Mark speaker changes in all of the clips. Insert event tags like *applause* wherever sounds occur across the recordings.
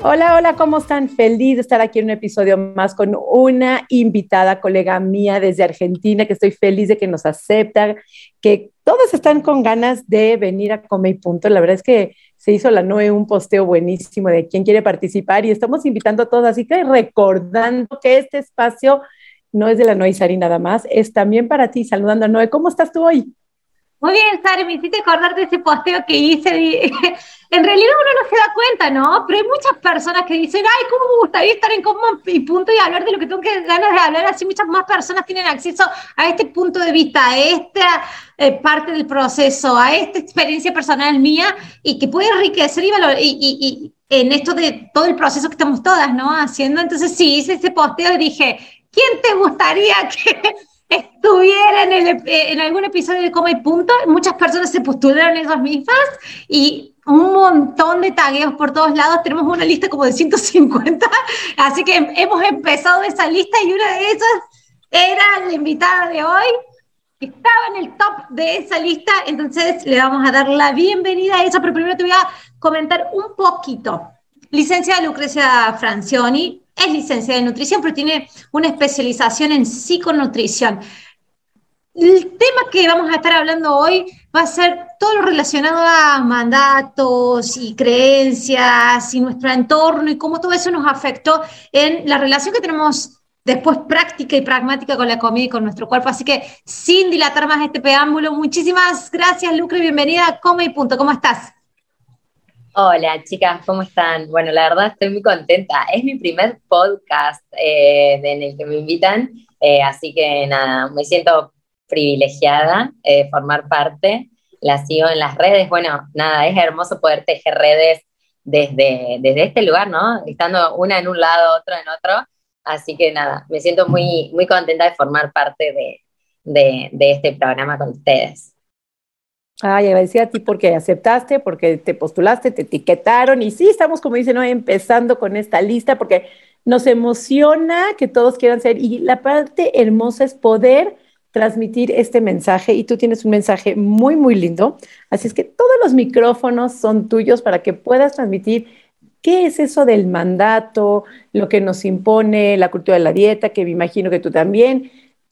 Speaker 1: Hola, hola, ¿cómo están? Feliz de estar aquí en un episodio más con una invitada, colega mía desde Argentina, que estoy feliz de que nos acepta, que todos están con ganas de venir a Come y Punto. La verdad es que se hizo la Noe un posteo buenísimo de quién quiere participar y estamos invitando a todos, así que recordando que este espacio no es de la Noe Sari nada más, es también para ti, saludando a Noe. ¿Cómo estás tú hoy?
Speaker 2: Muy bien, Sari, me hiciste acordar de ese posteo que hice. En realidad uno no se da cuenta, ¿no? Pero hay muchas personas que dicen, ay, ¿cómo me gustaría estar en común y punto y hablar de lo que tengo que ganas de hablar? Así muchas más personas tienen acceso a este punto de vista, a esta eh, parte del proceso, a esta experiencia personal mía y que puede enriquecer y, valor, y, en esto de todo el proceso que estamos todas, ¿no? Haciendo. Entonces, sí, hice ese posteo y dije, ¿quién te gustaría *laughs* que estuviera en, el, en algún episodio de Coma y Punto. Muchas personas se postularon esas mismas y un montón de tagueos por todos lados. Tenemos una lista como de 150, así que hemos empezado esa lista y una de esas era la invitada de hoy, que estaba en el top de esa lista. Entonces le vamos a dar la bienvenida a ella, pero primero te voy a comentar un poquito. Licenciada Lucrecia Francioni, es licenciada en nutrición, pero tiene una especialización en psiconutrición. El tema que vamos a estar hablando hoy va a ser todo lo relacionado a mandatos y creencias y nuestro entorno y cómo todo eso nos afectó en la relación que tenemos después práctica y pragmática con la comida y con nuestro cuerpo. Así que sin dilatar más este preámbulo, muchísimas gracias, Lucre, bienvenida a Come Punto. ¿Cómo estás?
Speaker 3: Hola chicas, ¿cómo están? Bueno, la verdad estoy muy contenta. Es mi primer podcast eh, en el que me invitan, eh, así que nada, me siento privilegiada de eh, formar parte. La sigo en las redes. Bueno, nada, es hermoso poder tejer redes desde, desde este lugar, ¿no? Estando una en un lado, otro en otro. Así que nada, me siento muy, muy contenta de formar parte de, de este programa con ustedes.
Speaker 1: Ay, agradecida a ti porque aceptaste, porque te postulaste, te etiquetaron y sí, estamos, como dicen, ¿no? empezando con esta lista porque nos emociona que todos quieran ser y la parte hermosa es poder transmitir este mensaje y tú tienes un mensaje muy, muy lindo. Así es que todos los micrófonos son tuyos para que puedas transmitir qué es eso del mandato, lo que nos impone la cultura de la dieta, que me imagino que tú también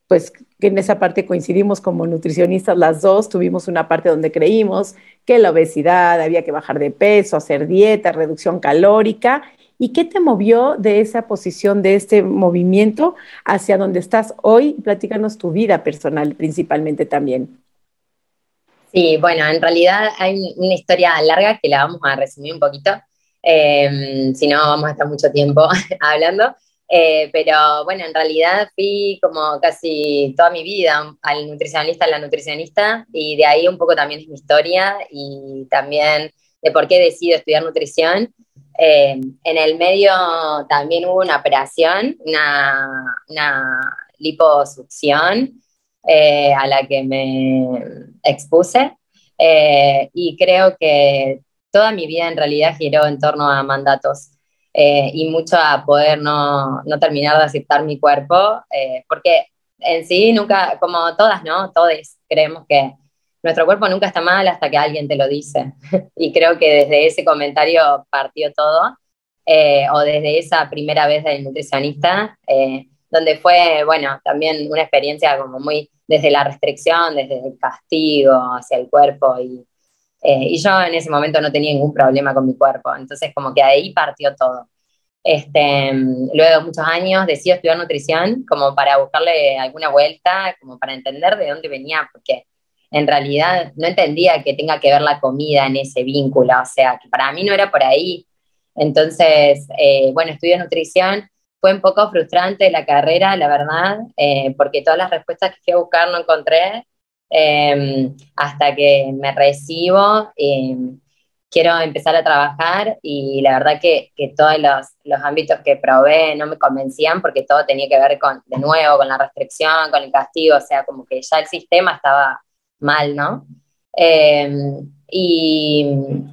Speaker 1: pues que en esa parte coincidimos como nutricionistas las dos, tuvimos una parte donde creímos que la obesidad, había que bajar de peso, hacer dieta, reducción calórica. ¿Y qué te movió de esa posición, de este movimiento hacia donde estás hoy? Platícanos tu vida personal principalmente también.
Speaker 3: Sí, bueno, en realidad hay una historia larga que la vamos a resumir un poquito, eh, si no vamos a estar mucho tiempo *laughs* hablando. Eh, pero bueno, en realidad fui como casi toda mi vida al nutricionista, a la nutricionista, y de ahí un poco también es mi historia y también de por qué decido estudiar nutrición. Eh, en el medio también hubo una operación, una, liposucción eh, a la que me expuse y creo que toda mi vida en realidad giró en torno a mandatos. Eh, y mucho a poder no, no, terminar de aceptar mi cuerpo, eh, porque en sí nunca, como todas, ¿no? Todos creemos que nuestro cuerpo nunca está mal hasta que alguien te lo dice. *laughs* y creo que desde ese comentario partió todo, eh, o desde esa primera vez del nutricionista, donde fue, bueno, también una experiencia como muy desde la restricción, desde el castigo hacia el cuerpo y eh, y yo en ese momento no tenía ningún problema con mi cuerpo, entonces como que ahí partió todo. Este, luego de muchos años decido estudiar nutrición como para buscarle alguna vuelta, como para entender de dónde venía, porque en realidad no entendía que tenga que ver la comida en ese vínculo, o sea, que para mí no era por ahí. Entonces, eh, bueno, estudio nutrición, fue un poco frustrante la carrera, la verdad, eh, porque todas las respuestas que fui a buscar no encontré, Em, hasta que me recibo em, quiero empezar a trabajar y la verdad que, que todos los, los, ámbitos que probé no me convencían porque todo tenía que ver con, de nuevo, con la restricción, con el castigo, o sea, como que ya el sistema estaba mal, ¿no? Y,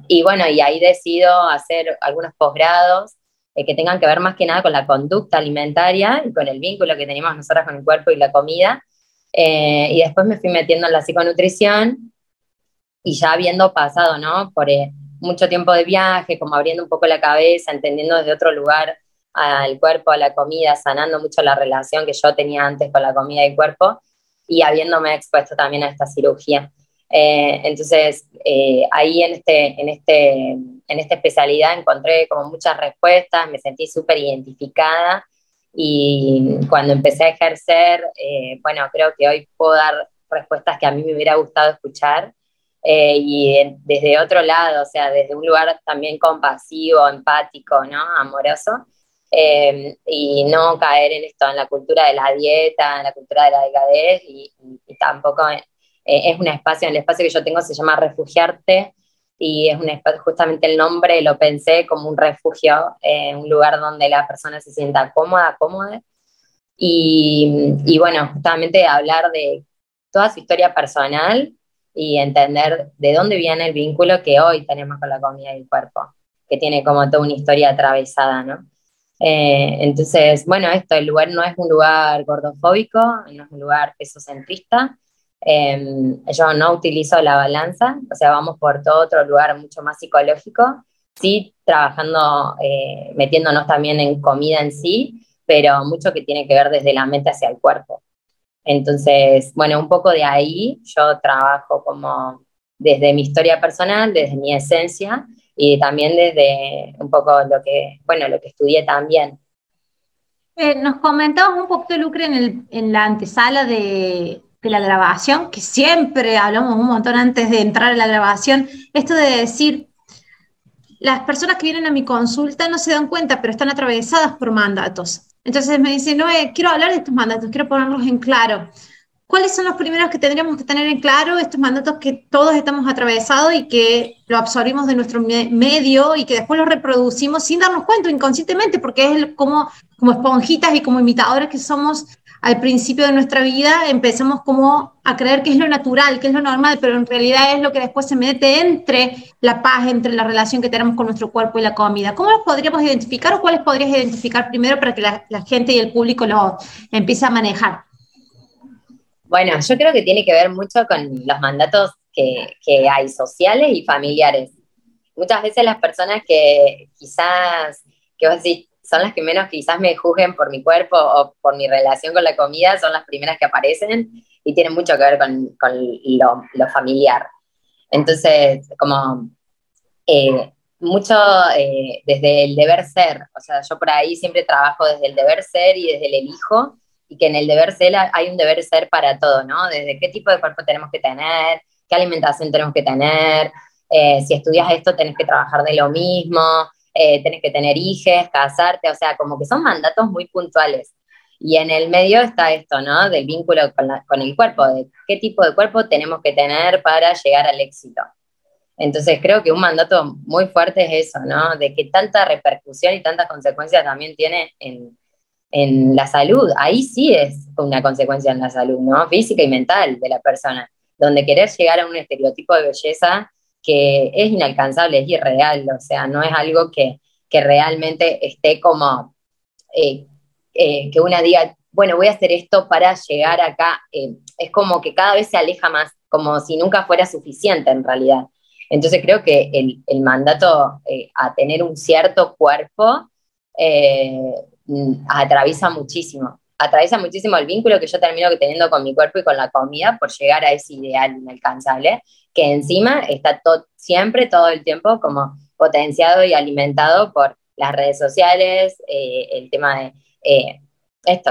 Speaker 3: y, bueno, y ahí decido hacer algunos posgrados eh, que tengan que ver más que nada con la conducta alimentaria y con el vínculo que tenemos nosotras con el cuerpo y la comida. Eh, y después me fui metiendo en la psiconutrición y ya habiendo pasado, ¿no? Por eh, mucho tiempo de viaje, como abriendo un poco la cabeza, entendiendo desde otro lugar al cuerpo, a la comida, sanando mucho la relación que yo tenía antes con la comida y el cuerpo y habiéndome expuesto también a esta cirugía. Eh, entonces, eh, ahí en, este, en, este, en esta especialidad encontré como muchas respuestas, me sentí súper identificada y cuando empecé a ejercer, eh, bueno, creo que hoy puedo dar respuestas que a mí me hubiera gustado escuchar y desde otro lado, o sea, desde un lugar también compasivo, empático, ¿no? Amoroso. Y no caer en esto, en la cultura de la dieta, en la cultura de la delgadez y, y tampoco eh, es un espacio, el espacio que yo tengo se llama Refugiarte y es un espacio, justamente el nombre lo pensé como un refugio, eh, un lugar donde la persona se sienta cómoda, cómoda. Y, y bueno, justamente hablar de toda su historia personal y entender de dónde viene el vínculo que hoy tenemos con la comida y el cuerpo, que tiene como toda una historia atravesada, ¿no? Eh, entonces, bueno, esto, el lugar no es un lugar gordofóbico, no es un lugar pesocentrista, Em, yo no utilizo la balanza, o sea, vamos por todo otro lugar mucho más psicológico, sí trabajando, eh, metiéndonos también en comida en sí, pero mucho que tiene que ver desde la mente hacia el cuerpo. Entonces, bueno, un poco de ahí yo trabajo como desde mi historia personal, desde mi esencia y también desde un poco lo que, bueno, lo que estudié también.
Speaker 2: Eh, nos comentabas un poquito, Lucre, en, el, en la antesala de, de la grabación, que siempre hablamos un montón antes de entrar a la grabación, esto de decir, las personas que vienen a mi consulta no se dan cuenta, pero están atravesadas por mandatos. Entonces me dicen, no, quiero hablar de estos mandatos, quiero ponerlos en claro. ¿Cuáles son los primeros que tendríamos que tener en claro? Estos mandatos que todos estamos atravesados y que lo absorbimos de nuestro medio y que después los reproducimos sin darnos cuenta inconscientemente, porque es como, como esponjitas y como imitadores que somos al principio de nuestra vida empezamos como a creer que es lo natural, que es lo normal, pero en realidad es lo que después se mete entre la paz, entre la relación que tenemos con nuestro cuerpo y la comida. ¿Cómo los podríamos identificar o cuáles podrías identificar primero para que la, gente y el público lo empiece a manejar?
Speaker 3: Bueno, yo creo que tiene que ver mucho con los mandatos que, que hay sociales y familiares. Muchas veces las personas que quizás, que vos decís, son las que menos quizás me juzguen por mi cuerpo o por mi relación con la comida, son las primeras que aparecen y tienen mucho que ver con, con lo, familiar. Entonces, como eh, mucho eh, desde el deber ser, o sea, yo por ahí siempre trabajo desde el deber ser y desde el elijo, que en el deber ser hay un deber ser para todo, ¿no? Desde qué tipo de cuerpo tenemos que tener, qué alimentación tenemos que tener, eh, si estudias esto tenés que trabajar de lo mismo, eh, tenés que tener hijos, casarte, o sea, como que son mandatos muy puntuales. Y en el medio está esto, ¿no? Del vínculo con, el cuerpo, de qué tipo de cuerpo tenemos que tener para llegar al éxito. Entonces creo que un mandato muy fuerte es eso, ¿no? De que tanta repercusión y tantas consecuencias también tiene en, en la salud. Ahí sí es una consecuencia en la salud, ¿no? Física y mental de la persona, donde querer llegar a un estereotipo de belleza que es inalcanzable, es irreal, o sea, no es algo que, que realmente esté como, eh, eh, que una diga, bueno, voy a hacer esto para llegar acá, eh, es como que cada vez se aleja más, como si nunca fuera suficiente en realidad. Entonces creo que el, el mandato a tener un cierto cuerpo atraviesa muchísimo, atraviesa muchísimo el vínculo que yo termino teniendo con mi cuerpo y con la comida por llegar a ese ideal inalcanzable que encima está siempre, todo el tiempo, como potenciado y alimentado por las redes sociales, eh, el tema de eh, esto,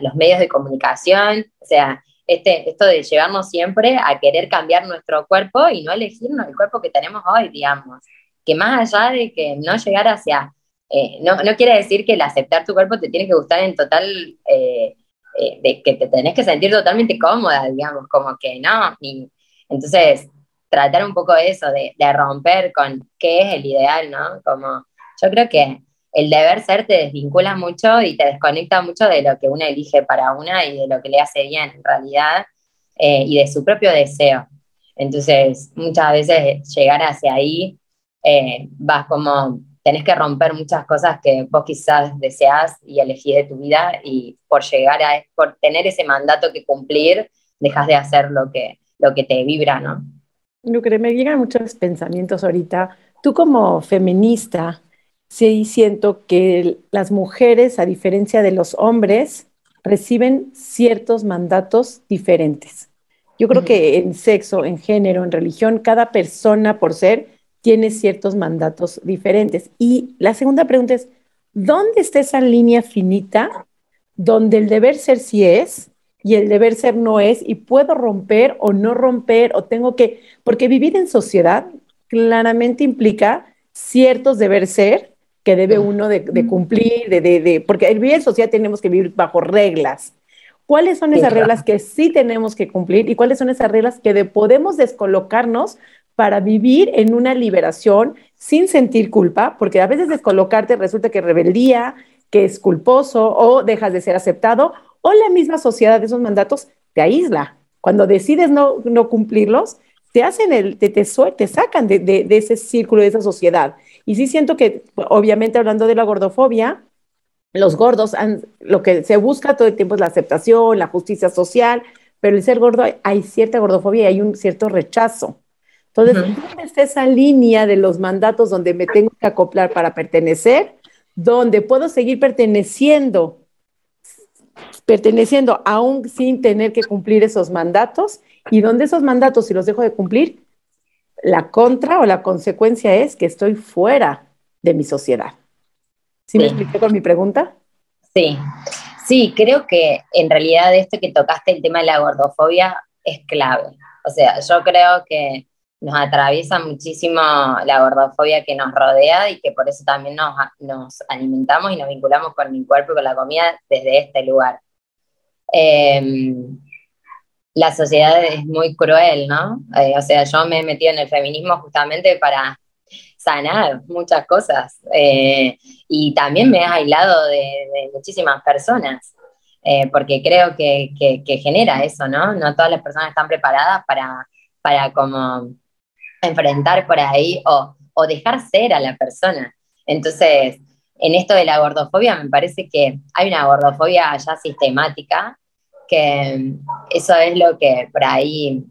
Speaker 3: los medios de comunicación, o sea, este, esto de llevarnos siempre a querer cambiar nuestro cuerpo y no elegirnos el cuerpo que tenemos hoy, digamos. Que más allá de que no llegar hacia, eh, no, no, quiere decir que el aceptar tu cuerpo te tiene que gustar en total, de que te tenés que sentir totalmente cómoda, digamos, como que no. Y, entonces, tratar un poco eso, de, romper con qué es el ideal, ¿no? Como yo creo que el deber ser te desvincula mucho y te desconecta mucho de lo que una elige para una y de lo que le hace bien en realidad eh, y de su propio deseo. Entonces, muchas veces llegar hacia ahí, eh, vas como, tenés que romper muchas cosas que vos quizás deseas y elegís de tu vida y por llegar a, por tener ese mandato que cumplir, dejas de hacer lo que, lo que te vibra, ¿no?
Speaker 1: Lucre, me llegan muchos pensamientos ahorita. Tú como feminista, sí siento que las mujeres, a diferencia de los hombres, reciben ciertos mandatos diferentes. Yo creo que en sexo, en género, en religión, cada persona por ser tiene ciertos mandatos diferentes. Y la segunda pregunta es, ¿dónde está esa línea finita donde el deber ser sí es y el deber ser no es y puedo romper o no romper o tengo que, porque vivir en sociedad claramente implica ciertos deber ser que debe uno de, cumplir, de, de, porque el vivir en sociedad tenemos que vivir bajo reglas. ¿Cuáles son esas reglas que sí tenemos que cumplir y cuáles son esas reglas que podemos descolocarnos para vivir en una liberación sin sentir culpa? Porque a veces descolocarte resulta que rebeldía, que es culposo o dejas de ser aceptado o la misma sociedad de esos mandatos te aísla. Cuando decides no, no cumplirlos, te hacen el, te, te, te sacan de, de, de, ese círculo, de esa sociedad. Y sí siento que, obviamente hablando de la gordofobia, los gordos, han, lo que se busca todo el tiempo es la aceptación, la justicia social, pero el ser gordo hay cierta gordofobia y hay un cierto rechazo. Entonces, ¿dónde está esa línea de los mandatos donde me tengo que acoplar para pertenecer? Donde puedo seguir perteneciendo, perteneciendo aún sin tener que cumplir esos mandatos y donde esos mandatos, si los dejo de cumplir, la contra o la consecuencia es que estoy fuera de mi sociedad. ¿Sí, me expliqué con mi pregunta?
Speaker 3: Sí, sí, creo que en realidad esto que tocaste, el tema de la gordofobia, es clave. O sea, yo creo que nos atraviesa muchísimo la gordofobia que nos rodea y que por eso también nos, alimentamos y nos vinculamos con mi cuerpo y con la comida desde este lugar. Eh, la sociedad es muy cruel, ¿no? Eh, o sea, yo me he metido en el feminismo justamente para sanar muchas cosas eh, y también me he aislado de, muchísimas personas, eh, porque creo que, genera eso, ¿no? No todas las personas están preparadas para, para como enfrentar por ahí o, o dejar ser a la persona. Entonces, en esto de la gordofobia me parece que hay una gordofobia ya sistemática que eso es lo que por ahí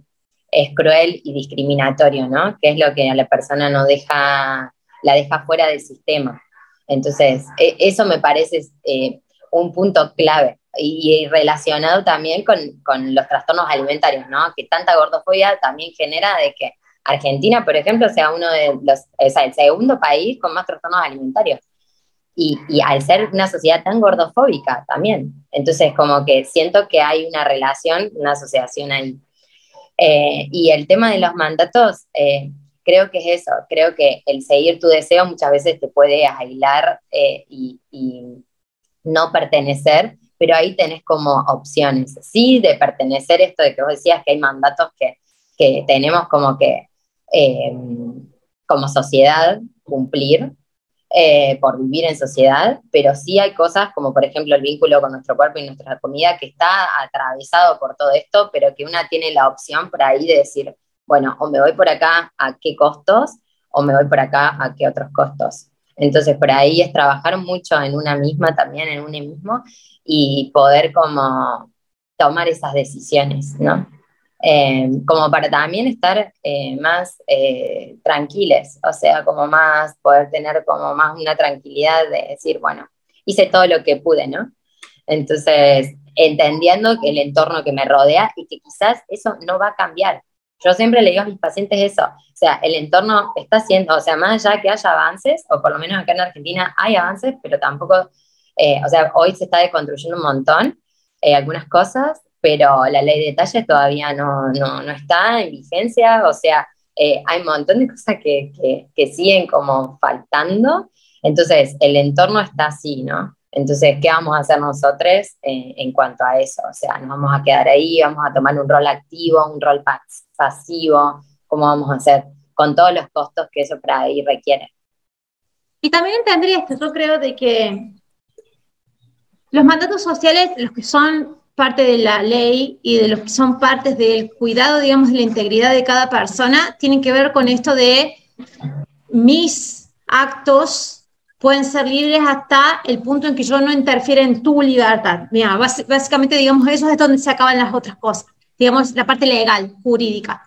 Speaker 3: es cruel y discriminatorio, ¿no? Que es lo que a la persona no deja, la deja fuera del sistema. Entonces, e, eso me parece eh, un punto clave y, relacionado también con, con, los trastornos alimentarios, ¿no? Que tanta gordofobia también genera de que Argentina, por ejemplo, sea uno de los, o sea, el segundo país con más trastornos alimentarios y, al ser una sociedad tan gordofóbica también. Entonces, como que siento que hay una relación, una asociación ahí. Eh, y el tema de los mandatos, eh, creo que es eso, creo que el seguir tu deseo muchas veces te puede aislar eh, y, no pertenecer, pero ahí tenés como opciones, sí, de pertenecer, esto de que vos decías que hay mandatos que, que tenemos como que, como sociedad, cumplir, eh, por vivir en sociedad, pero sí hay cosas como por ejemplo el vínculo con nuestro cuerpo y nuestra comida que está atravesado por todo esto, pero que una tiene la opción por ahí de decir, bueno, o me voy por acá a qué costos, o me voy por acá a qué otros costos. Entonces, por ahí es trabajar mucho en una misma, también en uno mismo, y poder como tomar esas decisiones, ¿no? Eh, como para también estar eh, más eh, tranquiles, o sea, como más, poder tener como más una tranquilidad de decir, bueno, hice todo lo que pude, ¿no? Entonces, entendiendo que el entorno que me rodea y que quizás eso no va a cambiar. Yo siempre le digo a mis pacientes eso, o sea, el entorno está haciendo, o sea, más allá que haya avances, o por lo menos acá en Argentina hay avances, pero tampoco, o sea, hoy se está deconstruyendo un montón algunas cosas, pero la ley de detalles todavía no, no, no está en vigencia, o sea, eh, hay un montón de cosas que, que, siguen como faltando, entonces el entorno está así, ¿no? Entonces, ¿qué vamos a hacer nosotros eh, en cuanto a eso? O sea, nos vamos a quedar ahí, vamos a tomar un rol activo, un rol pasivo, cómo vamos a hacer con todos los costos que eso para ahí requiere.
Speaker 2: Y también entendería esto, yo creo de que los mandatos sociales, los que son parte de la ley y de los que son partes del cuidado, digamos, de la integridad de cada persona, tienen que ver con esto de mis actos pueden ser libres hasta el punto en que yo no interfiera en tu libertad. Mira, básicamente, digamos, eso es donde se acaban las otras cosas, digamos, la parte legal, jurídica.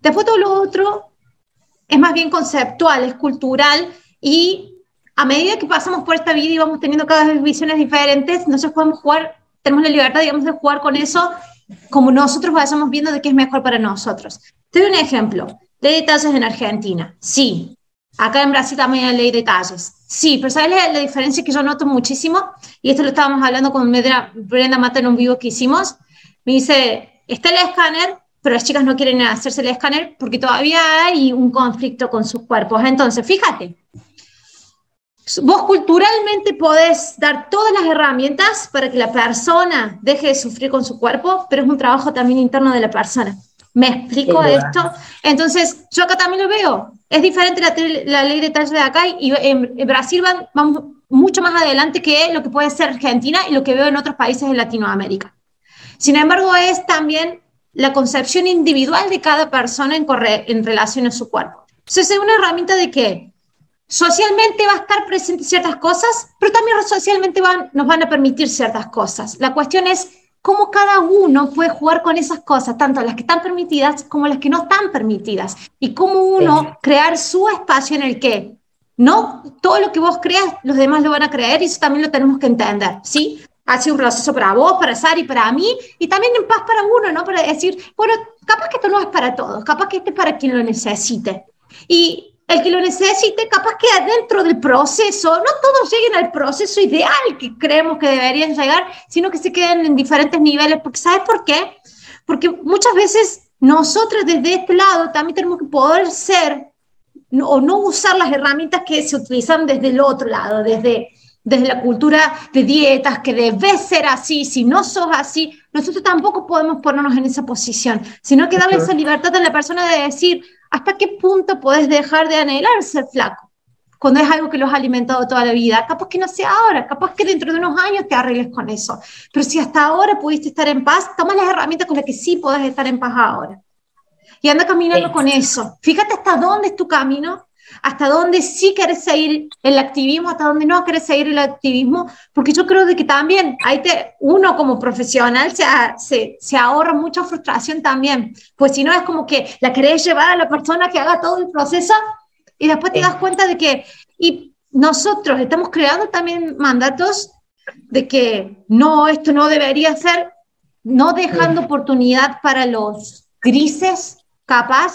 Speaker 2: Después todo lo otro es más bien conceptual, es cultural y a medida que pasamos por esta vida y vamos teniendo cada vez visiones diferentes, nosotros podemos jugar, tenemos la libertad, digamos, de jugar con eso como nosotros vayamos viendo de qué es mejor para nosotros. Te doy un ejemplo. Ley de talles en Argentina. Sí. Acá en Brasil también hay ley de talles. Sí, pero ¿sabes la, diferencia que yo noto muchísimo? Y esto lo estábamos hablando con Brenda Mata en un vivo que hicimos. Me dice, está el escáner, pero las chicas no quieren hacerse el escáner porque todavía hay un conflicto con sus cuerpos. Entonces, fíjate, Vos culturalmente podés dar todas las herramientas para que la persona deje de sufrir con su cuerpo, pero es un trabajo también interno de la persona. ¿Me explico esto? Entonces, yo acá también lo veo. Es diferente la, ley de talle de acá y en, Brasil van, mucho más adelante que lo que puede ser Argentina y lo que veo en otros países de Latinoamérica. Sin embargo, es también la concepción individual de cada persona en, en relación a su cuerpo. Entonces, es una herramienta de que socialmente va a estar presente ciertas cosas, pero también socialmente van, nos van a permitir ciertas cosas. La cuestión es cómo cada uno puede jugar con esas cosas, tanto las que están permitidas como las que no están permitidas, y cómo uno crear su espacio en el que no todo lo que vos creas, los demás lo van a creer, y eso también lo tenemos que entender, ¿sí? Ha sido un proceso para vos, para Sara y para mí, y también en paz para uno, ¿no? Para decir, bueno, capaz que esto no es para todos, capaz que este es para quien lo necesite. Y el que lo necesite, capaz que dentro del proceso, no todos lleguen al proceso ideal que creemos que deberían llegar, sino que se queden en diferentes niveles, porque ¿sabes por qué? Porque muchas veces nosotros desde este lado también tenemos que poder ser o no usar las herramientas que se utilizan desde el otro lado, desde, desde la cultura de dietas, que debe ser así, si no sos así, nosotros tampoco podemos ponernos en esa posición, sino que darle esa libertad a la persona de decir, ¿hasta qué punto puedes dejar de anhelar ser flaco? Cuando es algo que los ha alimentado toda la vida. Capaz que no sea ahora, capaz que dentro de unos años te arregles con eso. Pero si hasta ahora pudiste estar en paz, toma las herramientas con las que sí puedes estar en paz ahora. Y anda caminando con eso. Fíjate hasta dónde es tu camino hasta dónde sí querés seguir el activismo, hasta dónde no querés seguir el activismo, porque yo creo de que también ahí te, uno como profesional se, se, se, ahorra mucha frustración también, pues si no es como que la querés llevar a la persona que haga todo el proceso y después te das cuenta de que, y nosotros estamos creando también mandatos de que no, esto no debería ser, no dejando oportunidad para los grises, capaz,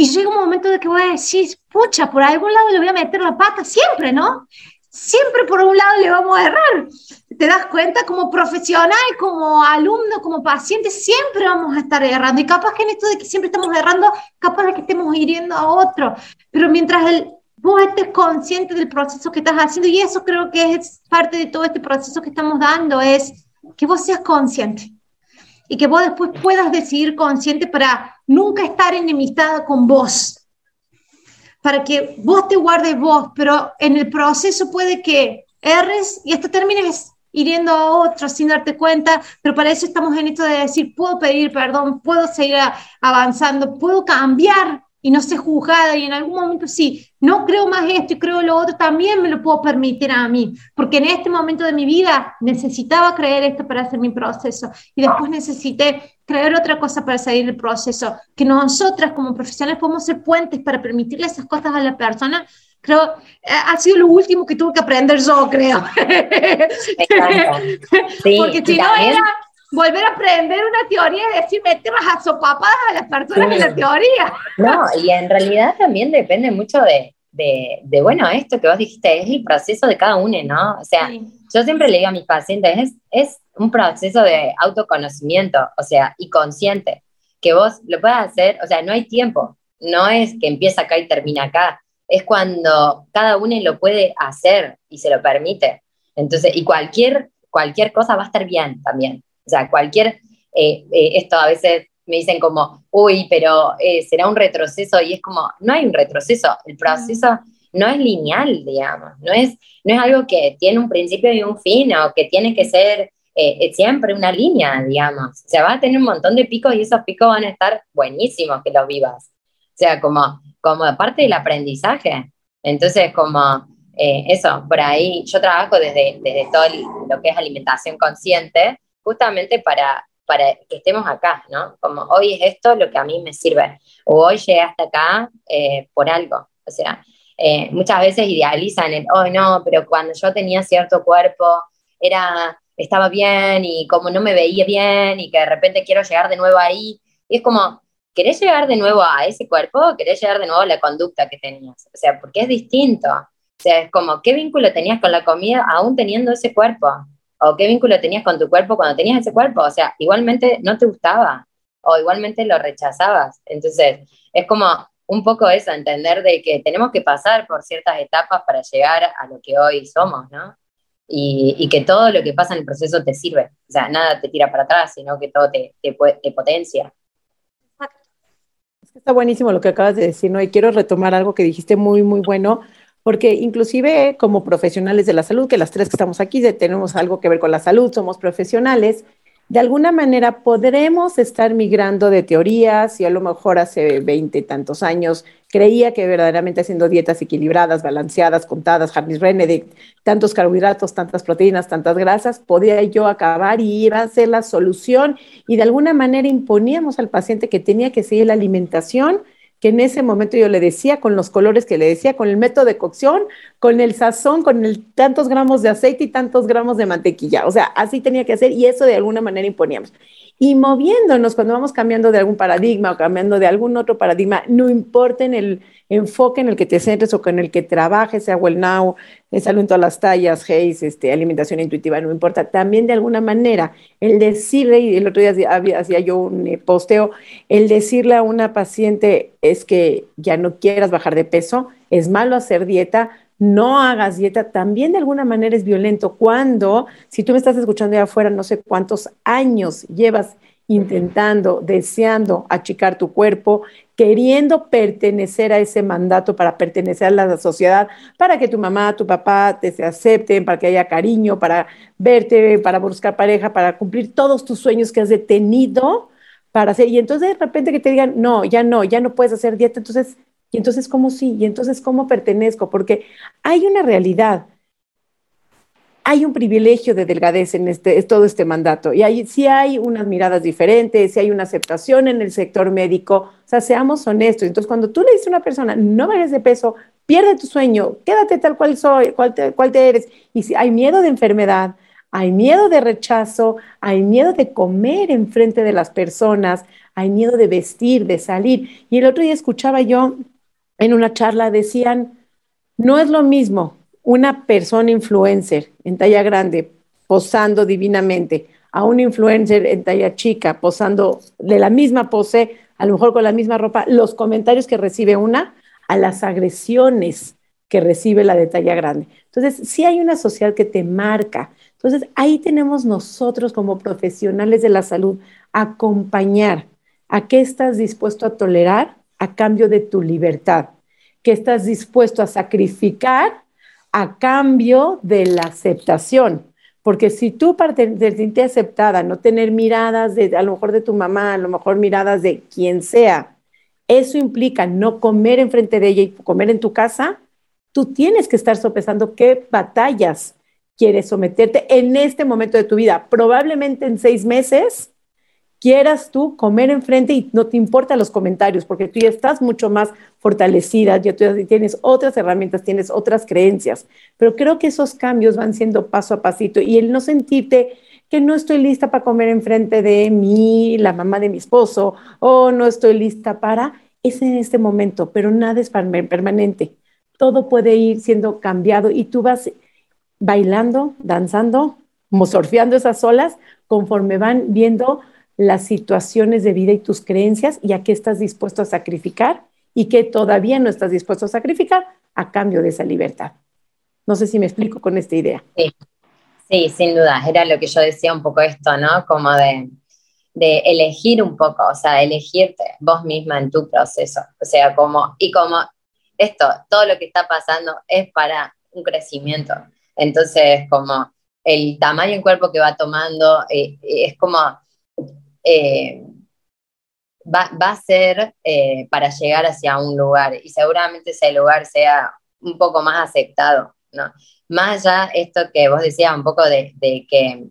Speaker 2: y llega un momento de que voy a decir, pucha, por algún lado le voy a meter la pata, siempre, ¿no? Siempre por un lado le vamos a errar. Te das cuenta como profesional, como alumno, como paciente, siempre vamos a estar errando. Y capaz que en esto de que siempre estamos errando, capaz de que estemos hiriendo a otro. Pero mientras el, vos estés consciente del proceso que estás haciendo, y eso creo que es parte de todo este proceso que estamos dando, es que vos seas consciente y que vos después puedas decidir consciente para nunca estar enemistada con vos, para que vos te guardes vos, pero en el proceso puede que erres y hasta termines hiriendo a otros sin darte cuenta, pero para eso estamos en esto de decir, puedo pedir perdón, puedo seguir avanzando, puedo cambiar y no ser juzgada y en algún momento sí, no creo más esto y creo lo otro, también me lo puedo permitir a mí, porque en este momento de mi vida necesitaba creer esto para hacer mi proceso y después necesité creer otra cosa para seguir el proceso, que nosotras como profesionales podemos ser puentes para permitirle esas cosas a la persona. Creo, eh, ha sido lo último que tuve que aprender yo, creo. *laughs* Sí, *laughs* porque si no era volver a aprender una teoría y decir, meterlas a sopapadas a las personas de la teoría.
Speaker 3: No, y en realidad también depende mucho de, de, bueno, esto que vos dijiste, es el proceso de cada uno, ¿no? O sea, yo siempre le digo a mis pacientes, es, es un proceso de autoconocimiento, o sea, y consciente, que vos lo puedas hacer, o sea, no hay tiempo, no es que empieza acá y termina acá, es cuando cada uno lo puede hacer y se lo permite. Entonces, y cualquier, cualquier cosa va a estar bien también. O sea, cualquier, eh, eh, esto a veces me dicen como, uy, pero eh, será un retroceso y es como, no hay un retroceso, el proceso no es lineal, digamos, no es, no es algo que tiene un principio y un fin o que tiene que ser siempre una línea, digamos. O sea, va a tener un montón de picos y esos picos van a estar buenísimos que los vivas. O sea, como, como parte del aprendizaje. Entonces, como eso, por ahí yo trabajo desde, desde todo lo que es alimentación consciente, justamente para, para que estemos acá, ¿no? Como hoy es esto lo que a mí me sirve, o hoy llegué hasta acá eh, por algo. O sea, muchas veces idealizan el, oh no, pero cuando yo tenía cierto cuerpo, era estaba bien y como no me veía bien y que de repente quiero llegar de nuevo ahí. Y es como, ¿querés llegar de nuevo a ese cuerpo o querés llegar de nuevo a la conducta que tenías? O sea, porque es distinto. O sea, es como, ¿qué vínculo tenías con la comida aún teniendo ese cuerpo? ¿O qué vínculo tenías con tu cuerpo cuando tenías ese cuerpo? O sea, igualmente no te gustaba o igualmente lo rechazabas. Entonces, es como un poco eso, entender de que tenemos que pasar por ciertas etapas para llegar a lo que hoy somos, ¿no? y, que todo lo que pasa en el proceso te sirve. O sea, nada te tira para atrás, sino que todo te, te, potencia.
Speaker 1: Está buenísimo lo que acabas de decir, ¿no? Y quiero retomar algo que dijiste muy, muy bueno, porque inclusive como profesionales de la salud, que las tres que estamos aquí tenemos algo que ver con la salud, somos profesionales, de alguna manera podremos estar migrando de teorías y a lo mejor hace veinte tantos años creía que verdaderamente haciendo dietas equilibradas, balanceadas, contadas, Harris Rene, de tantos carbohidratos, tantas proteínas, tantas grasas, podía yo acabar y iba a ser la solución. Y de alguna manera imponíamos al paciente que tenía que seguir la alimentación que en ese momento yo le decía, con los colores que le decía, con el método de cocción, con el sazón, con el tantos gramos de aceite y tantos gramos de mantequilla. O sea, así tenía que hacer y eso de alguna manera imponíamos. Y moviéndonos cuando vamos cambiando de algún paradigma o cambiando de algún otro paradigma, no importa en el enfoque en el que te centres o con el que trabajes, sea Well Now, salud en todas las tallas, Hayes, este, alimentación intuitiva, no importa. También de alguna manera, el decirle, y el otro día hacía yo un eh, posteo, el decirle a una paciente es que ya no quieras bajar de peso, es malo hacer dieta, no hagas dieta, también de alguna manera es violento cuando, si tú me estás escuchando de afuera, no sé cuántos años llevas intentando, deseando achicar tu cuerpo, queriendo pertenecer a ese mandato para pertenecer a la sociedad, para que tu mamá, tu papá te se acepten, para que haya cariño, para verte, para buscar pareja, para cumplir todos tus sueños que has detenido para hacer. Y entonces de repente que te digan, no, ya no, ya no puedes hacer dieta, entonces y entonces, ¿cómo sí? Y entonces, ¿cómo pertenezco? Porque hay una realidad. Hay un privilegio de delgadez en este, todo este mandato. Y hay, sí hay unas miradas diferentes, sí hay una aceptación en el sector médico. O sea, seamos honestos. Entonces, cuando tú le dices a una persona, no vayas de peso, pierde tu sueño, quédate tal cual soy, cual te, cual te eres. Y si hay miedo de enfermedad, hay miedo de rechazo, hay miedo de comer enfrente de las personas, hay miedo de vestir, de salir. Y el otro día escuchaba yo en una charla decían, no es lo mismo una persona influencer en talla grande posando divinamente a un influencer en talla chica posando de la misma pose, a lo mejor con la misma ropa, los comentarios que recibe una a las agresiones que recibe la de talla grande. Entonces, sí hay una sociedad que te marca. Entonces, ahí tenemos nosotros como profesionales de la salud acompañar a qué estás dispuesto a tolerar a cambio de tu libertad, que estás dispuesto a sacrificar a cambio de la aceptación. Porque si tú te sientes aceptada, no tener miradas de a lo mejor de tu mamá, a lo mejor miradas de quien sea, eso implica no comer enfrente de ella y comer en tu casa, tú tienes que estar sopesando qué batallas quieres someterte en este momento de tu vida. Probablemente en seis meses quieras tú comer enfrente y no te importan los comentarios, porque tú ya estás mucho más fortalecida, ya tienes otras herramientas, tienes otras creencias. Pero creo que esos cambios van siendo paso a pasito y el no sentirte que no estoy lista para comer enfrente de mí, la mamá de mi esposo, o no estoy lista para, es en este momento, pero nada es permanente. Todo puede ir siendo cambiado y tú vas bailando, danzando, surfeando esas olas conforme van viendo las situaciones de vida y tus creencias y a qué estás dispuesto a sacrificar y qué todavía no estás dispuesto a sacrificar a cambio de esa libertad. No sé si me explico con esta idea.
Speaker 3: Sí, sí sin duda. Era lo que yo decía un poco esto, ¿no? Como de, de elegir un poco, o sea, elegirte vos misma en tu proceso. O sea, como, y como esto, todo lo que está pasando es para un crecimiento. Entonces, como el tamaño del cuerpo que va tomando, eh, es como, eh, va, va, a ser eh, para llegar hacia un lugar y seguramente ese lugar sea un poco más aceptado, ¿no? Más allá esto que vos decías un poco de, que,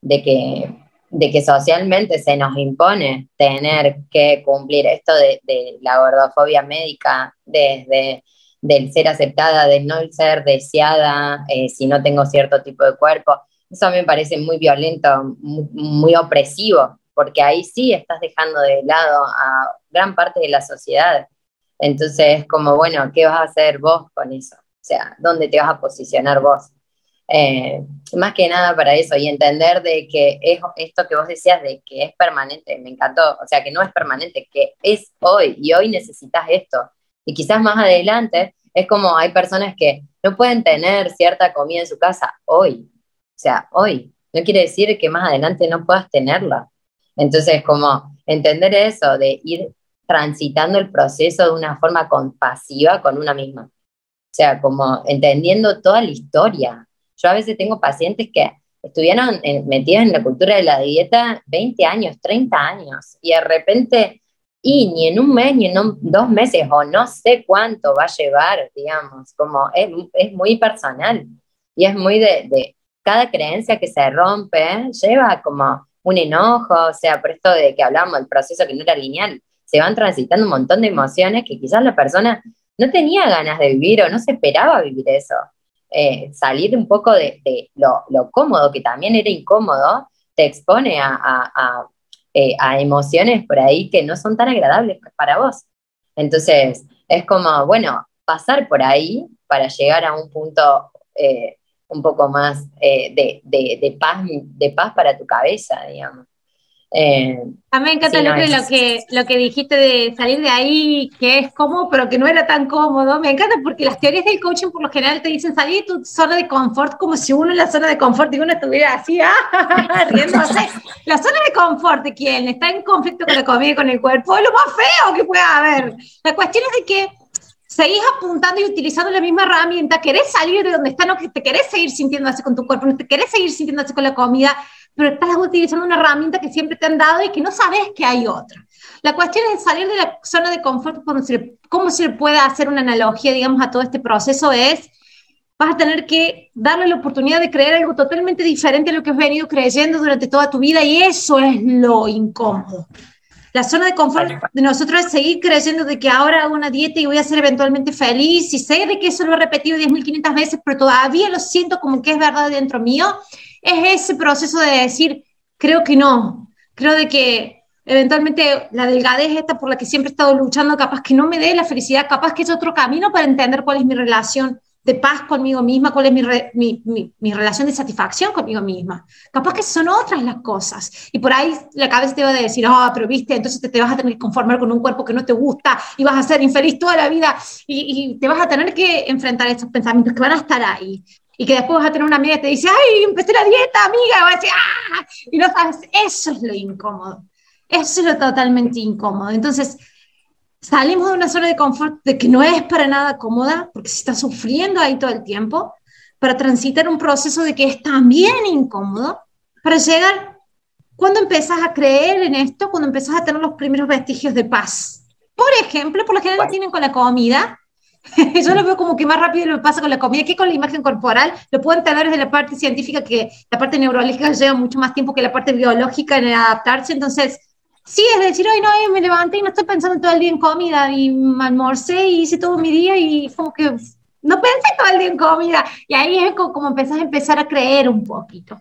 Speaker 3: de que de que socialmente se nos impone tener que cumplir esto de, la gordofobia médica, desde del ser aceptada, del no ser deseada, eh, si no tengo cierto tipo de cuerpo. Eso me parece muy violento, muy, opresivo, porque ahí sí estás dejando de lado a gran parte de la sociedad. Entonces, como, bueno, ¿qué vas a hacer vos con eso? O sea, ¿dónde te vas a posicionar vos? Eh, más que nada para eso y entender de que es esto que vos decías de que es permanente, me encantó, o sea, que no es permanente, que es hoy y hoy necesitas esto. Y quizás más adelante es como hay personas que no pueden tener cierta comida en su casa hoy, o sea, hoy. No quiere decir que más adelante no puedas tenerla. Entonces, como entender eso, de ir transitando el proceso de una forma compasiva con una misma. O sea, como entendiendo toda la historia, yo a veces tengo pacientes que estuvieron metidos en la cultura de la dieta 20 años, 30 años, y de repente, y ni en un mes, ni en dos meses, o no sé cuánto va a llevar, digamos, como es, muy personal y es muy de, cada creencia que se rompe lleva como un enojo, o sea, por esto de que hablamos del proceso que no era lineal, se van transitando un montón de emociones que quizás la persona no tenía ganas de vivir o no se esperaba vivir eso. Eh, salir un poco de, lo, cómodo, que también era incómodo, te expone eh, a, emociones por ahí que no son tan agradables para vos. Entonces, es como, bueno, pasar por ahí para llegar a un punto eh, un poco más de, de, paz, de paz para tu cabeza, digamos.
Speaker 2: Eh, a mí me encanta lo, que, lo que dijiste de salir de ahí, que es cómodo, pero que no era tan cómodo. Me encanta porque las teorías del coaching por lo general te dicen salir de tu zona de confort como si uno en la zona de confort y uno estuviera así, ah, *laughs* riéndose. la zona de confort de quien está en conflicto con la comida y con el cuerpo es lo más feo que pueda haber. La cuestión es de que seguís apuntando y utilizando la misma herramienta, querés salir de donde está, no que te querés seguir sintiendo así con tu cuerpo, no te querés seguir sintiendo así con la comida, pero estás utilizando una herramienta que siempre te han dado y que no sabes que hay otra. La cuestión es salir de la zona de confort, cómo se le puede hacer una analogía, digamos, a todo este proceso es, vas a tener que darle la oportunidad de creer algo totalmente diferente a lo que has venido creyendo durante toda tu vida y eso es lo incómodo. La zona de confort de nosotros es seguir creyendo de que ahora hago una dieta y voy a ser eventualmente feliz. Y sé de que eso lo he repetido 10.500 veces, pero todavía lo siento como que es verdad dentro mío. Es ese proceso de decir, creo que no, creo de que eventualmente la delgadez esta por la que siempre he estado luchando, capaz que no me dé la felicidad, capaz que es otro camino para entender cuál es mi relación de paz conmigo misma, cuál es mi, mi, mi, relación de satisfacción conmigo misma. Capaz que son otras las cosas. Y por ahí la cabeza te va a decir, ah, pero viste, entonces te, te, vas a tener que conformar con un cuerpo que no te gusta y vas a ser infeliz toda la vida y, te vas a tener que enfrentar esos pensamientos que van a estar ahí y que después vas a tener una amiga que te dice, ay, empecé la dieta, amiga, y vas a decir, ah, y no sabes, eso es lo incómodo, eso es lo totalmente incómodo. Entonces, salimos de una zona de confort de que no es para nada cómoda, porque se está sufriendo ahí todo el tiempo, para transitar un proceso de que es también incómodo, para llegar, cuando empezás a creer en esto, cuando empezás a tener los primeros vestigios de paz. Por ejemplo, por lo general tienen con la comida, *laughs* yo lo veo como que más rápido lo pasa con la comida que con la imagen corporal. Lo puedo entender desde la parte científica, que la parte neurológica lleva mucho más tiempo que la parte biológica en adaptarse. Entonces, sí, es decir, hoy no, me levanté y no estoy pensando todo el día en comida y me almorcé y hice todo mi día y como que no pensé todo el día en comida. Y ahí es como, como empezás a empezar a creer un poquito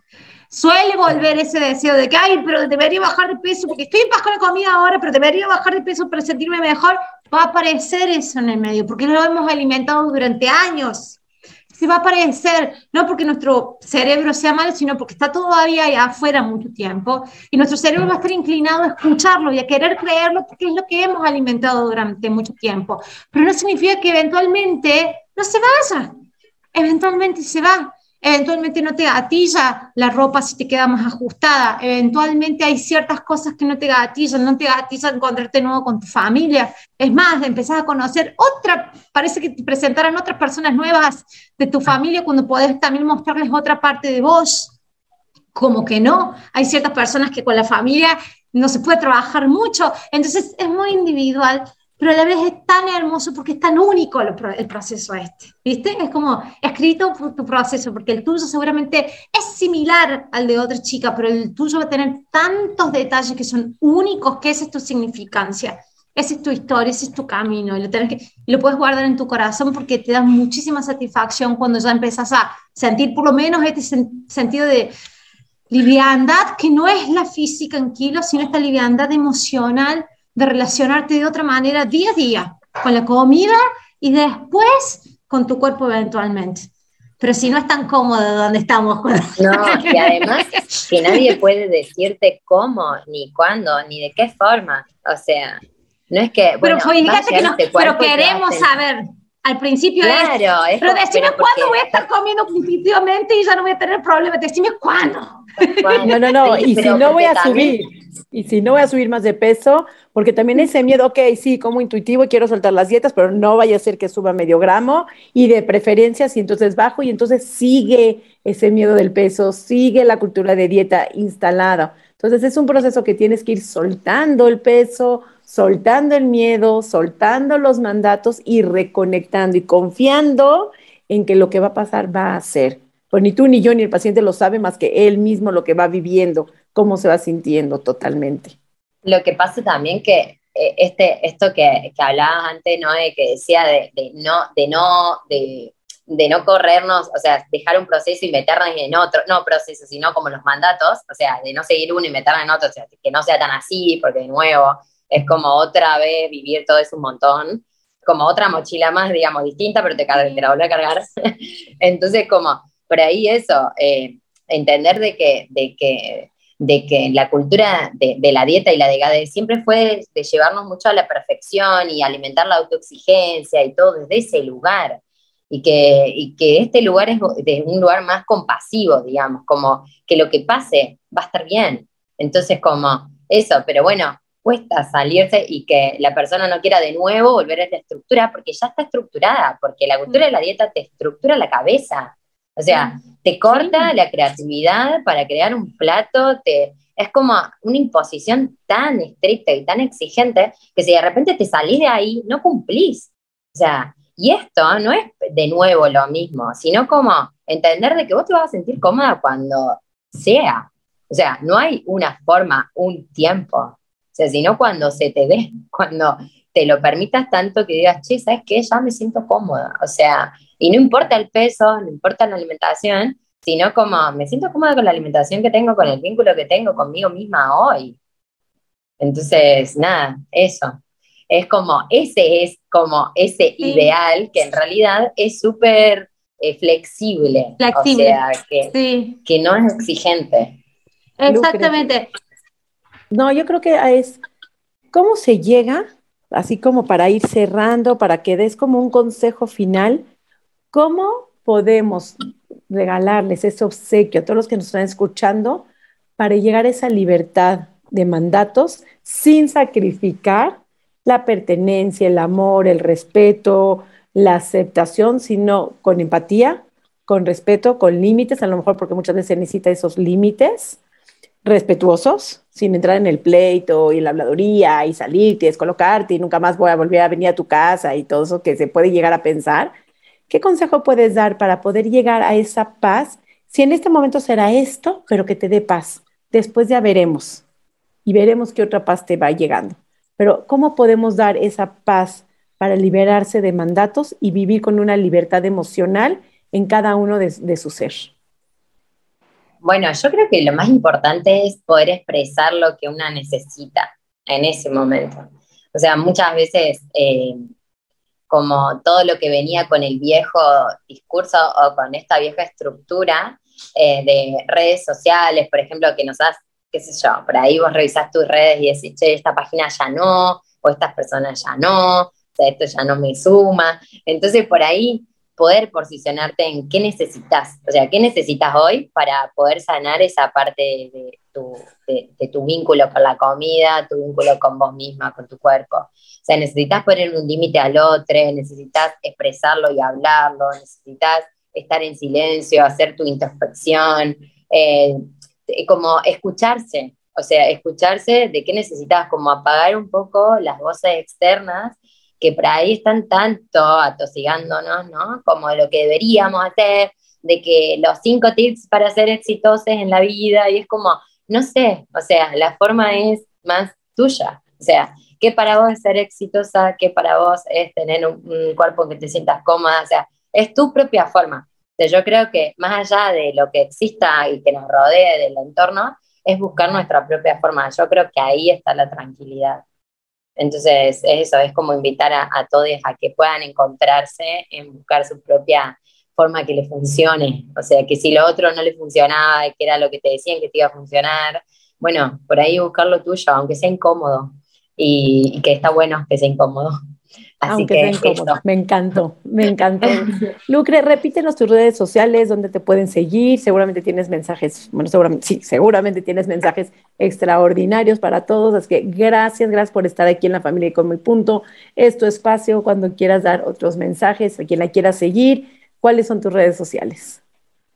Speaker 2: suele volver ese deseo de que, ay, pero debería bajar de peso, porque estoy en paz con la comida ahora, pero debería bajar de peso para sentirme mejor, va a aparecer eso en el medio, porque lo hemos alimentado durante años. Se va a aparecer, no porque nuestro cerebro sea malo, sino porque está todavía allá afuera mucho tiempo, y nuestro cerebro va a estar inclinado a escucharlo y a querer creerlo, porque es lo que hemos alimentado durante mucho tiempo. Pero no significa que eventualmente no se vaya, eventualmente se va eventualmente no te gatilla la ropa si te queda más ajustada, eventualmente hay ciertas cosas que no te gatillan, no te gatilla encontrarte nuevo con tu familia, es más, empezás a conocer otra, parece que te presentaran otras personas nuevas de tu familia cuando podés también mostrarles otra parte de vos, como que no, hay ciertas personas que con la familia no se puede trabajar mucho, entonces es muy individual pero a la vez es tan hermoso porque es tan único el, proceso este, ¿viste? Es como escrito por tu proceso, porque el tuyo seguramente es similar al de otra chica, pero el tuyo va a tener tantos detalles que son únicos, que esa es tu significancia, esa es tu historia, ese es tu camino, y lo, que, lo puedes guardar en tu corazón porque te da muchísima satisfacción cuando ya empiezas a sentir por lo menos este sentido de liviandad, que no es la física en kilos, sino esta liviandad emocional de relacionarte de otra manera día a día, con la comida y después con tu cuerpo eventualmente. Pero si no es tan cómodo donde estamos.
Speaker 3: No, y además que *laughs* nadie puede decirte cómo, ni cuándo, ni de qué forma. O sea, no es que.
Speaker 2: Bueno, pero fíjate que no, pero queremos saber. Al principio
Speaker 3: claro,
Speaker 2: es, pero decime cuándo voy a estar comiendo competitivamente y ya no voy a tener problemas. Decime cuándo.
Speaker 1: No, no, no. y si no voy a subir, y si no voy a subir más de peso, porque también ese miedo, ok, sí, como intuitivo, quiero soltar las dietas, pero no vaya a ser que suba medio gramo y de preferencia, si entonces bajo y entonces sigue ese miedo del peso, sigue la cultura de dieta instalada. Entonces es un proceso que tienes que ir soltando el peso, soltando el miedo, soltando los mandatos y reconectando y confiando en que lo que va a pasar va a ser. Pues ni tú ni yo ni el paciente lo sabe más que él mismo lo que va viviendo, cómo se va sintiendo totalmente.
Speaker 3: Lo que pasa también que eh, este, esto que, que hablabas antes, ¿no? De que decía de, no, de no, de, de, no corrernos, o sea, dejar un proceso y meternos en otro, no proceso, sino como los mandatos, o sea, de no seguir uno y meternos en otro, o sea, que no sea tan así, porque de nuevo es como otra vez vivir todo eso montón, como otra mochila más, digamos, distinta, pero te, te la vuelve a cargar. *laughs* Entonces, como, por ahí eso, eh, entender de que, de que de que la cultura de, la dieta y la de siempre fue de, llevarnos mucho a la perfección y alimentar la autoexigencia y todo desde ese lugar. Y que, que este lugar es de un lugar más compasivo, digamos, como que lo que pase va a estar bien. Entonces, como eso, pero bueno, cuesta salirse y que la persona no quiera de nuevo volver a esta estructura porque ya está estructurada, porque la cultura de la dieta te estructura la cabeza. O sea, te corta la creatividad para crear un plato, te, es como una imposición tan estricta y tan exigente que si de repente te salís de ahí, no cumplís. O sea, y esto no es de nuevo lo mismo, sino como entender de que vos te vas a sentir cómoda cuando sea. O sea, no hay una forma, un tiempo. O sea, sino cuando se te dé, *laughs* cuando te lo permitas tanto que digas, che, ¿sabes qué? Ya me siento cómoda. O sea, y no importa el peso, no importa la alimentación, sino como me siento cómoda con la alimentación que tengo, con el vínculo que tengo conmigo misma hoy. Entonces, nada, eso. Es como, ese es como ese ideal que en realidad es súper eh, flexible. Flexible. O sea, que, que no es exigente.
Speaker 2: Exactamente.
Speaker 1: No, yo creo que es, ¿cómo se llega así como para ir cerrando, para que des como un consejo final, ¿cómo podemos regalarles ese obsequio a todos los que nos están escuchando para llegar a esa libertad de mandatos sin sacrificar la pertenencia, el amor, el respeto, la aceptación, sino con empatía, con respeto, con límites, a lo mejor porque muchas veces se necesita esos límites respetuosos, sin entrar en el pleito y la habladuría y salirte y descolocarte y nunca más voy a volver a venir a tu casa y todo eso que se puede llegar a pensar. ¿Qué consejo puedes dar para poder llegar a esa paz? Si en este momento será esto, pero que te dé paz. Después ya veremos y veremos qué otra paz te va llegando. Pero ¿cómo podemos dar esa paz para liberarse de mandatos y vivir con una libertad emocional en cada uno de su ser?
Speaker 3: Bueno, yo creo que lo más importante es poder expresar lo que una necesita en ese momento. O sea, muchas veces, eh, como todo lo que venía con el viejo discurso o con esta vieja estructura eh, de redes sociales, por ejemplo, que nos das, qué sé yo, por ahí vos revisás tus redes y decís, che, esta página ya no, o estas personas ya no, o esto ya no me suma. Entonces, por ahí poder posicionarte en qué necesitas, o sea, qué necesitas hoy para poder sanar esa parte de tu, de, tu vínculo con la comida, tu vínculo con vos misma, con tu cuerpo. O sea, necesitas poner un límite al otro, necesitas expresarlo y hablarlo, necesitas estar en silencio, hacer tu introspección, eh, como escucharse, o sea, escucharse de qué necesitas, como apagar un poco las voces externas que por ahí están tanto atosigándonos, ¿no? Como lo que deberíamos hacer, de que los cinco tips para ser exitosos en la vida, y es como, no sé, o sea, la forma es más tuya, o sea, ¿qué para vos es ser exitosa? ¿Qué para vos es tener un, cuerpo que te sientas cómoda? O sea, es tu propia forma. O yo creo que más allá de lo que exista y que nos rodee del entorno, es buscar nuestra propia forma. Yo creo que ahí está la tranquilidad. Entonces, eso es como invitar a, todos a que puedan encontrarse en buscar su propia forma que les funcione. O sea, que si lo otro no le funcionaba, que era lo que te decían que te iba a funcionar, bueno, por ahí buscar lo tuyo, aunque sea incómodo. Y que está bueno que sea incómodo.
Speaker 1: Aunque Me encantó, me encantó. *laughs* Lucre, repítenos tus redes sociales, donde te pueden seguir. Seguramente tienes mensajes, bueno, seguramente, sí, seguramente tienes mensajes extraordinarios para todos. Así que gracias, gracias por estar aquí en la familia y con mi punto. Es tu espacio cuando quieras dar otros mensajes, a quien la quiera seguir. ¿Cuáles son tus redes sociales?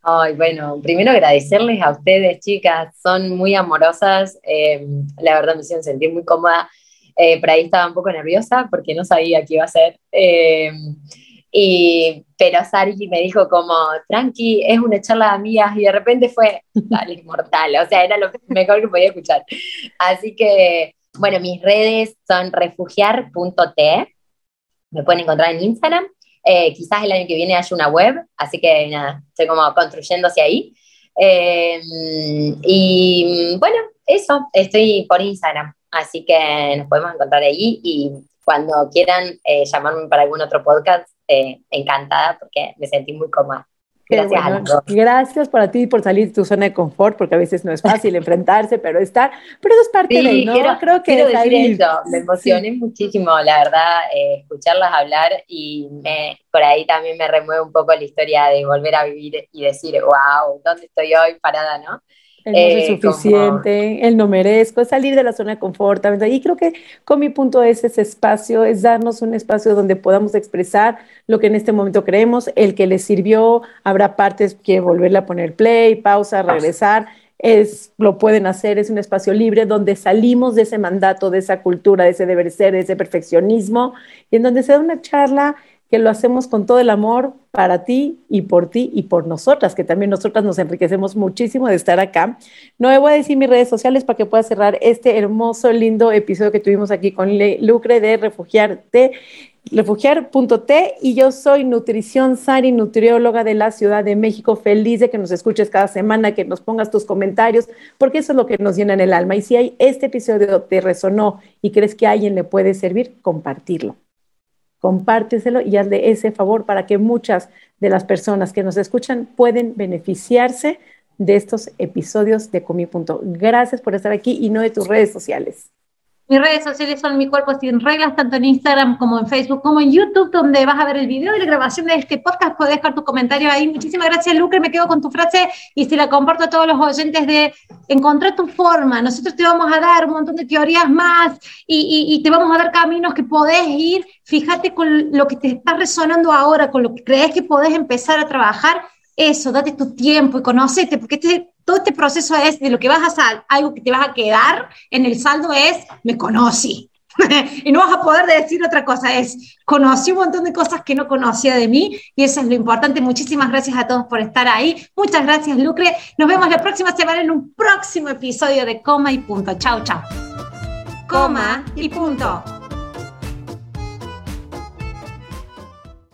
Speaker 3: Ay, bueno, primero agradecerles a ustedes, chicas, son muy amorosas. Eh, la verdad me hicieron sentir muy cómoda eh, por ahí estaba un poco nerviosa porque no sabía qué iba a hacer. Eh, y, pero Sari me dijo como, tranqui, es una charla de amigas y de repente fue, dale, *laughs* mortal, o sea, era lo mejor que podía escuchar. Así que, bueno, mis redes son refugiar.t, me pueden encontrar en Instagram, eh, quizás el año que viene haya una web, así que nada, estoy como construyéndose ahí. Eh, y bueno, eso, estoy por Instagram. Así que nos podemos encontrar ahí y cuando quieran eh, llamarme para algún otro podcast, eh, encantada porque me sentí muy cómoda.
Speaker 1: Gracias, bueno. Gracias para ti por salir de tu zona de confort, porque a veces no es fácil *laughs* enfrentarse, pero estar, pero eso es parte de, ¿no?
Speaker 3: Quiero, Creo que quiero decir eso, me emocioné muchísimo, la verdad, eh, escucharlas hablar y me, por ahí también me remueve un poco la historia de volver a vivir y decir, wow, ¿dónde estoy hoy parada, no?
Speaker 1: El no es eh, suficiente, el no merezco, es salir de la zona de confort. Y creo que con mi punto es ese espacio, es darnos un espacio donde podamos expresar lo que en este momento creemos, el que les sirvió, habrá partes que volverle a poner play, pausa, regresar. Es, lo pueden hacer, es un espacio libre donde salimos de ese mandato, de esa cultura, de ese deber ser, de ese perfeccionismo, y en donde se da una charla que lo hacemos con todo el amor para ti y por ti y por nosotras, que también nosotras nos enriquecemos muchísimo de estar acá. No me voy a decir mis redes sociales para que pueda cerrar este hermoso, lindo episodio que tuvimos aquí con Lucre de Refugiarte, refugiar.t y yo soy Nutrición Sari, nutrióloga de la Ciudad de México. Feliz de que nos escuches cada semana, que nos pongas tus comentarios, porque eso es lo que nos llena en el alma. Y si hay este episodio te resonó y crees que a alguien le puede servir, compartirlo compárteselo y hazle ese favor para que muchas de las personas que nos escuchan pueden beneficiarse de estos episodios de Comi. Gracias por estar aquí y no de tus redes sociales.
Speaker 2: Mis redes sociales son Mi Cuerpo Sin Reglas, tanto en Instagram como en Facebook, como en YouTube, donde vas a ver el video de la grabación de este podcast. Puedes dejar tu comentario ahí. Muchísimas gracias, Lucre. Me quedo con tu frase y si la comparto a todos los oyentes de encontrar tu forma. Nosotros te vamos a dar un montón de teorías más y, y te vamos a dar caminos que podés ir. Fíjate con lo que te está resonando ahora, con lo que crees que podés empezar a trabajar. Eso, date tu tiempo y conocete, porque este todo este proceso es de lo que vas a hacer, algo que te vas a quedar en el saldo es, me conocí. *laughs* y no vas a poder decir otra cosa, es, conocí un montón de cosas que no conocía de mí y eso es lo importante. Muchísimas gracias a todos por estar ahí. Muchas gracias, Lucre. Nos vemos la próxima semana en un próximo episodio de Coma y Punto. Chao, chao. Coma y Punto.